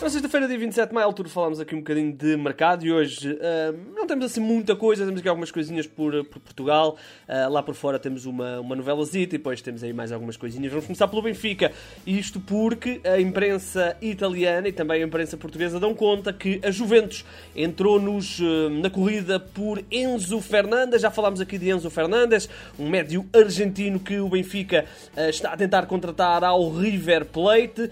Na sexta-feira, dia 27 de maio, altura falámos aqui um bocadinho de mercado e hoje uh, não temos assim muita coisa, temos aqui algumas coisinhas por, por Portugal. Uh, lá por fora temos uma, uma novelazita e depois temos aí mais algumas coisinhas. Vamos começar pelo Benfica. Isto porque a imprensa italiana e também a imprensa portuguesa dão conta que a Juventus entrou-nos uh, na corrida por Enzo Fernandes. Já falámos aqui de Enzo Fernandes, um médio argentino que o Benfica está a tentar contratar ao River Plate.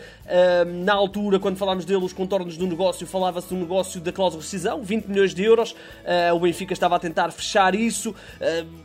na altura, quando falámos dele, os contornos do negócio, falava-se do negócio da cláusula de rescisão, 20 milhões de euros. Uh, o Benfica estava a tentar fechar isso.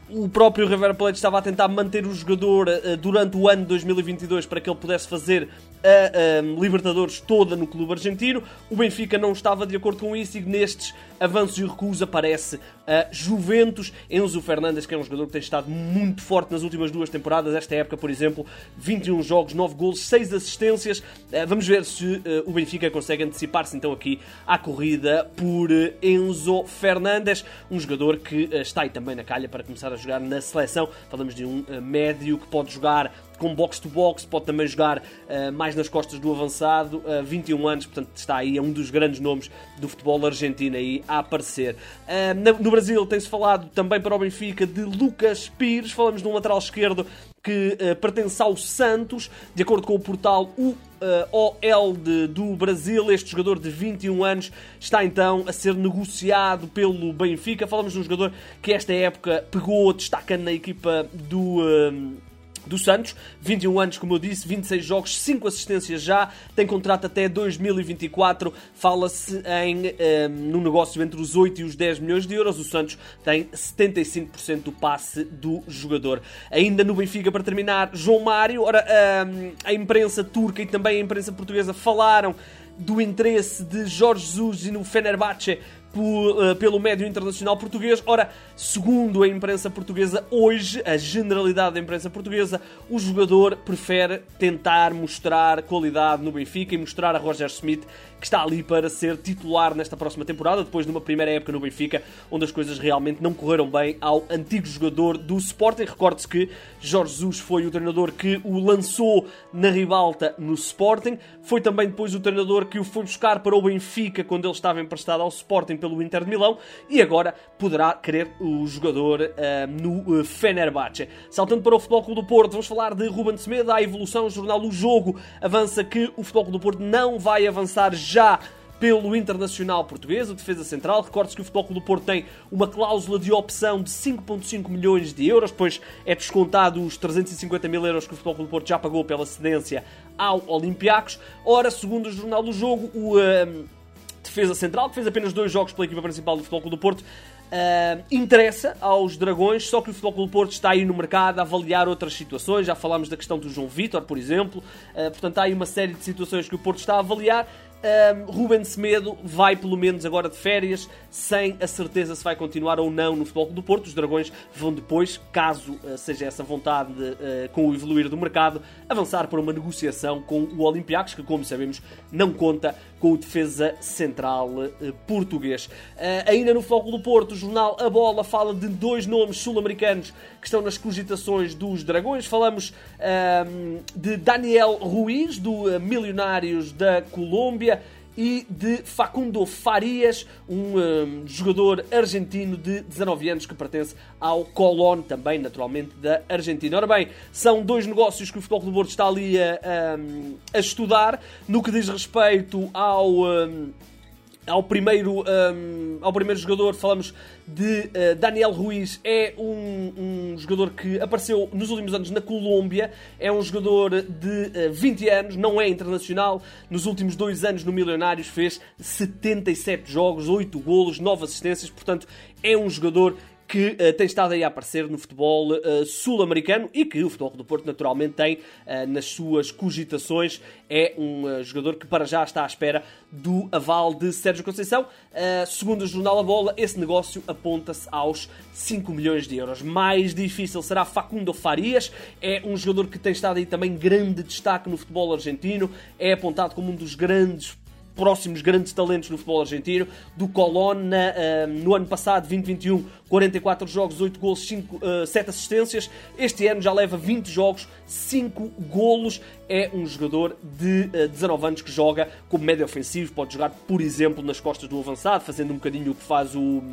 Uh, o próprio River Plate estava a tentar manter o jogador uh, durante o ano de 2022 para que ele pudesse fazer a, Libertadores toda no clube argentino. O Benfica não estava de acordo com isso e nestes avanços e recuos aparece a Juventus. Enzo Fernandes, que é um jogador que tem estado muito forte nas últimas duas temporadas. Esta época, por exemplo, 21 jogos, 9 golos, 6 assistências. Vamos ver se o Benfica consegue antecipar-se então aqui à corrida por Enzo Fernandes, um jogador que está aí também na calha para começar a jogar na seleção. Falamos de um médio que pode jogar com box-to-box, pode também jogar uh, mais nas costas do avançado, uh, 21 anos, portanto está aí, é um dos grandes nomes do futebol argentino aí a aparecer. Uh, no Brasil tem-se falado também para o Benfica de Lucas Pires, falamos de um lateral esquerdo que uh, pertence ao Santos, de acordo com o portal OL de, do Brasil. Este jogador de 21 anos está então a ser negociado pelo Benfica. Falamos de um jogador que esta época pegou, destacando na equipa do do Santos, 21 anos, como eu disse, 26 jogos, 5 assistências já, tem contrato até 2024. Fala-se em um, ehm, no negócio entre os 8 e os 10 milhões de euros. O Santos tem 75% do passe do jogador. Ainda no Benfica, para terminar, João Mário. Ora, um, ehm, a imprensa turca e também a imprensa portuguesa falaram do interesse de Jorge Jesus e no Fenerbahçe pelo médio internacional português. Ora, segundo a imprensa portuguesa, hoje, a generalidade da imprensa portuguesa, o jogador prefere tentar mostrar qualidade no Benfica e mostrar a Roger Smith que está ali para ser titular nesta próxima temporada, depois de uma primeira época no Benfica, onde as coisas realmente não correram bem ao antigo jogador do Sporting. Recorde-se que Jorge Jesus foi o treinador que o lançou na ribalta no Sporting, foi também depois o treinador que o foi buscar para o Benfica quando ele estava emprestado ao Sporting pelo Inter de Milão e agora poderá querer o jogador uh, no uh, Fenerbahçe. Saltando para o Futebol Clube do Porto, vamos falar de Ruben Semedo, a evolução, o jornal do jogo avança que o Futebol Clube do Porto não vai avançar já pelo Internacional Português, o defesa central. Recorde-se que o Futebol Clube do Porto tem uma cláusula de opção de 5,5 milhões de euros, pois é descontado os 350 mil euros que o Futebol Clube do Porto já pagou pela cedência ao Olympiacos. Ora, segundo o Jornal do Jogo, o uh, defesa central, que fez apenas dois jogos pela equipa principal do Futebol Clube do Porto, Uh, interessa aos Dragões, só que o Futebol Clube Porto está aí no mercado a avaliar outras situações. Já falámos da questão do João Vitor, por exemplo. Uh, portanto, há aí uma série de situações que o Porto está a avaliar. Um, Ruben Semedo vai pelo menos agora de férias, sem a certeza se vai continuar ou não no Futebol do Porto. Os Dragões vão depois, caso uh, seja essa vontade uh, com o evoluir do mercado, avançar para uma negociação com o Olympiacos, que como sabemos não conta com o defesa central uh, português. ainda no Futebol do Porto, o jornal A Bola fala de dois nomes sul-americanos que estão nas cogitações dos Dragões. Falamos de Daniel Ruiz, do Milionários da Colômbia e de Facundo Farias, um, um, jogador argentino de 19 anos que pertence ao Colón, também naturalmente da Argentina. Ora bem, são dois negócios que o Futebol do Porto está ali a, a, a, estudar no que diz respeito ao. Um, ao primeiro, um, ao primeiro jogador, falamos de uh, Daniel Ruiz. É um, um, jogador que apareceu nos últimos anos na Colômbia. É um jogador de uh, 20 anos, não é internacional. Nos últimos dois anos no Milionários fez 77 jogos, 8 golos, 9 assistências. Portanto, é um jogador que uh, tem estado aí a aparecer no futebol uh, sul-americano e que o Futebol do Porto naturalmente tem uh, nas suas cogitações. É um jogador que para já está à espera do aval de Sérgio Conceição. segundo o jornal A Bola, esse negócio aponta-se aos 5 milhões de euros. Mais difícil será Facundo Farias, é um jogador que tem estado aí também grande destaque no futebol argentino, é apontado como um dos grandes próximos grandes talentos no futebol argentino. Do Colonna, uh, no ano passado, 2021, 44 jogos, 8 golos, 5, uh, 7 assistências. Este ano já leva 20 jogos, 5 golos. É um jogador de uh, 19 anos que joga como médio ofensivo. Pode jogar, por exemplo, nas costas do avançado, fazendo um bocadinho o que faz o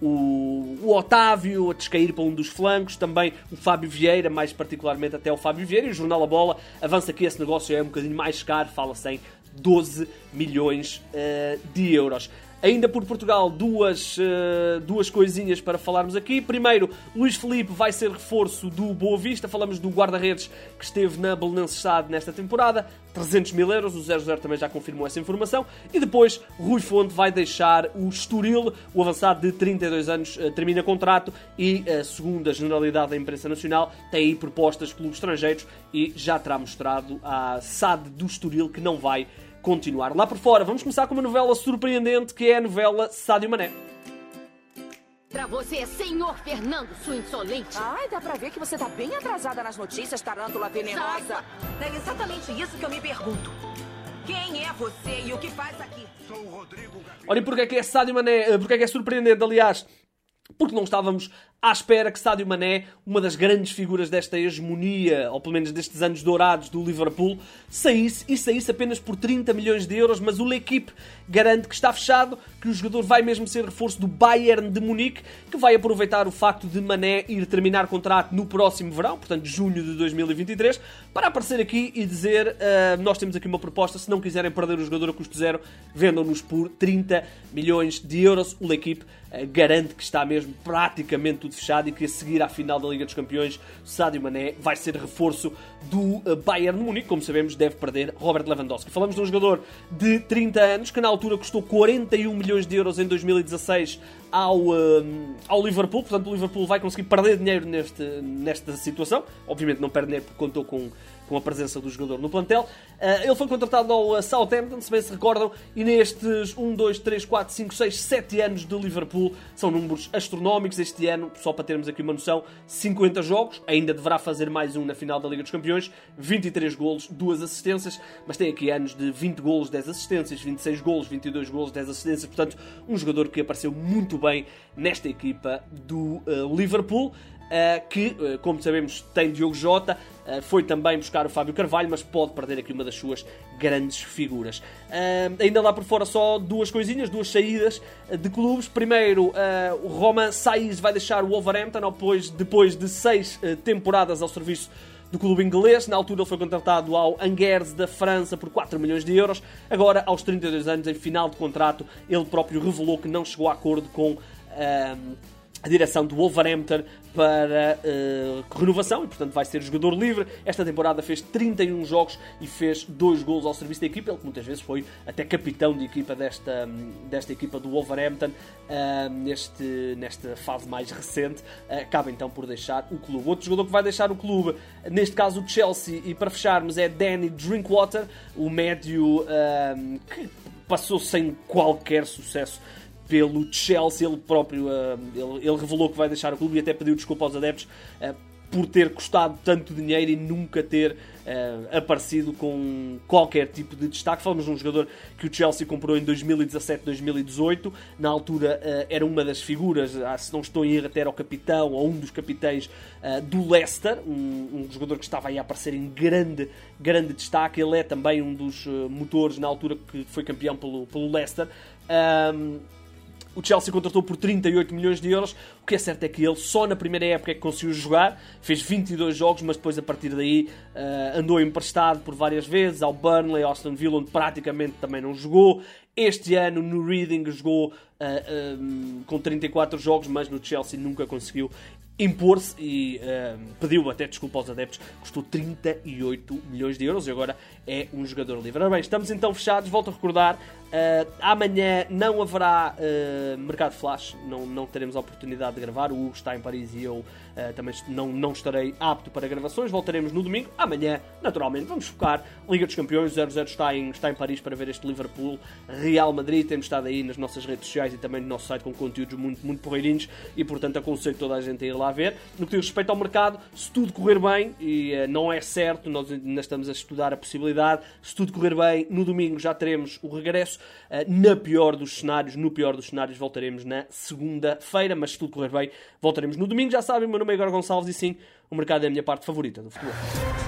o, o Otávio a descair para um dos flancos, também o Fábio Vieira, mais particularmente até o Fábio Vieira, e o Jornal A Bola avança que esse negócio é um bocadinho mais caro, fala-se em 12 milhões uh, de euros. Ainda por Portugal, duas, uh, duas coisinhas para falarmos aqui. Primeiro, Luís Felipe vai ser reforço do Boa Vista. Falamos do guarda-redes que esteve na Belenenses Stade nesta temporada. 300 mil euros, o 00 também já confirmou essa informação. E depois, Rui Fonte vai deixar o Estoril, o avançado de 32 anos, uh, termina contrato e, segundo a generalidade da imprensa nacional, tem aí propostas de clubes estrangeiros e já terá mostrado à SAD do Estoril que não vai continuar. Lá por fora, vamos começar com uma novela surpreendente que é a novela Sádio Mané. Pra você, senhor Fernando, sua insolente. Ai, dá pra ver que você tá bem atrasada nas notícias, tarântula venenosa. É exatamente isso que eu me pergunto. Quem é você e o que faz aqui? Sou o Rodrigo Olha, porque é que é Sádio Mané, eh, porque é que é surpreendente, aliás, porque não estávamos à espera que Sadio Mané, uma das grandes figuras desta hegemonia, ou pelo menos destes anos dourados do Liverpool, saísse e saísse apenas por 30 milhões de euros, mas o L'Equipe garante que está fechado, que o jogador vai mesmo ser reforço do Bayern de Munique, que vai aproveitar o facto de Mané ir terminar contrato no próximo verão, portanto junho de 2023, para aparecer aqui e dizer uh, nós temos aqui uma proposta, se não quiserem perder o jogador a custo zero, vendam-nos por 30 milhões de euros. O L'Equipe uh, garante que está mesmo praticamente tudo fechado e que a seguir à final da Liga dos Campeões, Sadio Mané vai ser reforço do eh, Bayern de Munique. Como sabemos, deve perder Robert Lewandowski. Falamos de um jogador de 30 anos que na altura custou 41 milhões de euros em 2016 ao, um, eh, ao Liverpool. Portanto, o Liverpool vai conseguir perder dinheiro neste, nesta situação. Obviamente não perde dinheiro porque contou com com a presença do jogador no plantel. Uh, ele foi contratado ao Southampton, se bem se recordam, e nestes 1, 2, 3, 4, 5, 6, 7 anos de Liverpool são números astronómicos. Este ano, só para termos aqui uma noção, 50 jogos, ainda deverá fazer mais um na final da Liga dos Campeões, 23 golos, 2 assistências, mas tem aqui anos de 20 golos, 10 assistências, 26 golos, 22 golos, 10 assistências, portanto, um jogador que apareceu muito bem nesta equipa do uh, Liverpool. Uh, que, uh, como sabemos, tem Diogo Jota, uh, foi também buscar o Fábio Carvalho, mas pode perder aqui uma das suas grandes figuras. ainda lá por fora só duas coisinhas, duas saídas de clubes. Primeiro, o Roman Saiz vai deixar o Wolverhampton depois, depois de seis temporadas ao serviço do clube inglês. Na altura ele foi contratado ao Angers da França por 4 milhões de euros. Agora, aos 32 anos, em final de contrato, ele próprio revelou que não chegou a acordo com a direção do Wolverhampton para uh, renovação e, portanto, vai ser jogador livre. Esta temporada fez 31 jogos e fez 2 gols ao serviço da equipa. Ele, muitas vezes foi até capitão de equipa desta, desta equipa do Wolverhampton uh, neste, nesta fase mais recente. Uh, acaba então por deixar o clube. Outro jogador que vai deixar o clube, neste caso o Chelsea, e para fecharmos, é Danny Drinkwater, o médio que passou sem qualquer sucesso pelo Chelsea. Ele próprio uh, ele, ele, revelou que vai deixar o clube e até pediu desculpa aos adeptos uh, por ter custado tanto dinheiro e nunca ter uh, aparecido com qualquer tipo de destaque. Falamos de um jogador que o Chelsea comprou em 2017-2018. Na altura era uma das figuras, ah, se não estou em erro, até era o capitão ou um dos capitães do Leicester, um, um, jogador que estava aí a aparecer em grande, grande destaque. Ele é também um dos motores na altura que foi campeão pelo, pelo Leicester. O Chelsea contratou por 38 milhões de euros. O que é certo é que ele só na primeira época é que conseguiu jogar, fez 22 jogos, mas depois a partir daí uh, andou emprestado por várias vezes ao Burnley, ao Aston Villa, onde praticamente também não jogou. Este ano no Reading jogou uh, eh, um, com 34 jogos, mas no Chelsea nunca conseguiu impor-se e uh, pediu até desculpa aos adeptos, custou 38 milhões de euros e agora é um jogador livre. Ora bem, estamos então fechados, volto a recordar, uh, amanhã não haverá uh, Mercado Flash, não, não teremos a oportunidade de gravar, o Hugo está em Paris e eu também não, não estarei apto para gravações, voltaremos no domingo, amanhã, naturalmente, vamos focar Liga dos Campeões, 0-0 está em, está em Paris para ver este Liverpool Real Madrid. Temos estado aí nas nossas redes sociais e também no nosso site com conteúdos muito, muito porreirinhos e, portanto, aconselho toda a gente a ir lá ver. No que diz respeito ao mercado, se tudo correr bem, e uh, não é certo, nós ainda estamos a estudar a possibilidade, se tudo correr bem, no domingo já teremos o regresso. Uh, na pior dos cenários, no pior dos cenários, voltaremos na segunda-feira, mas se tudo correr bem, voltaremos no domingo. Já sabem, meu Igor Gonçalves e sim, o mercado é a minha parte favorita do futebol.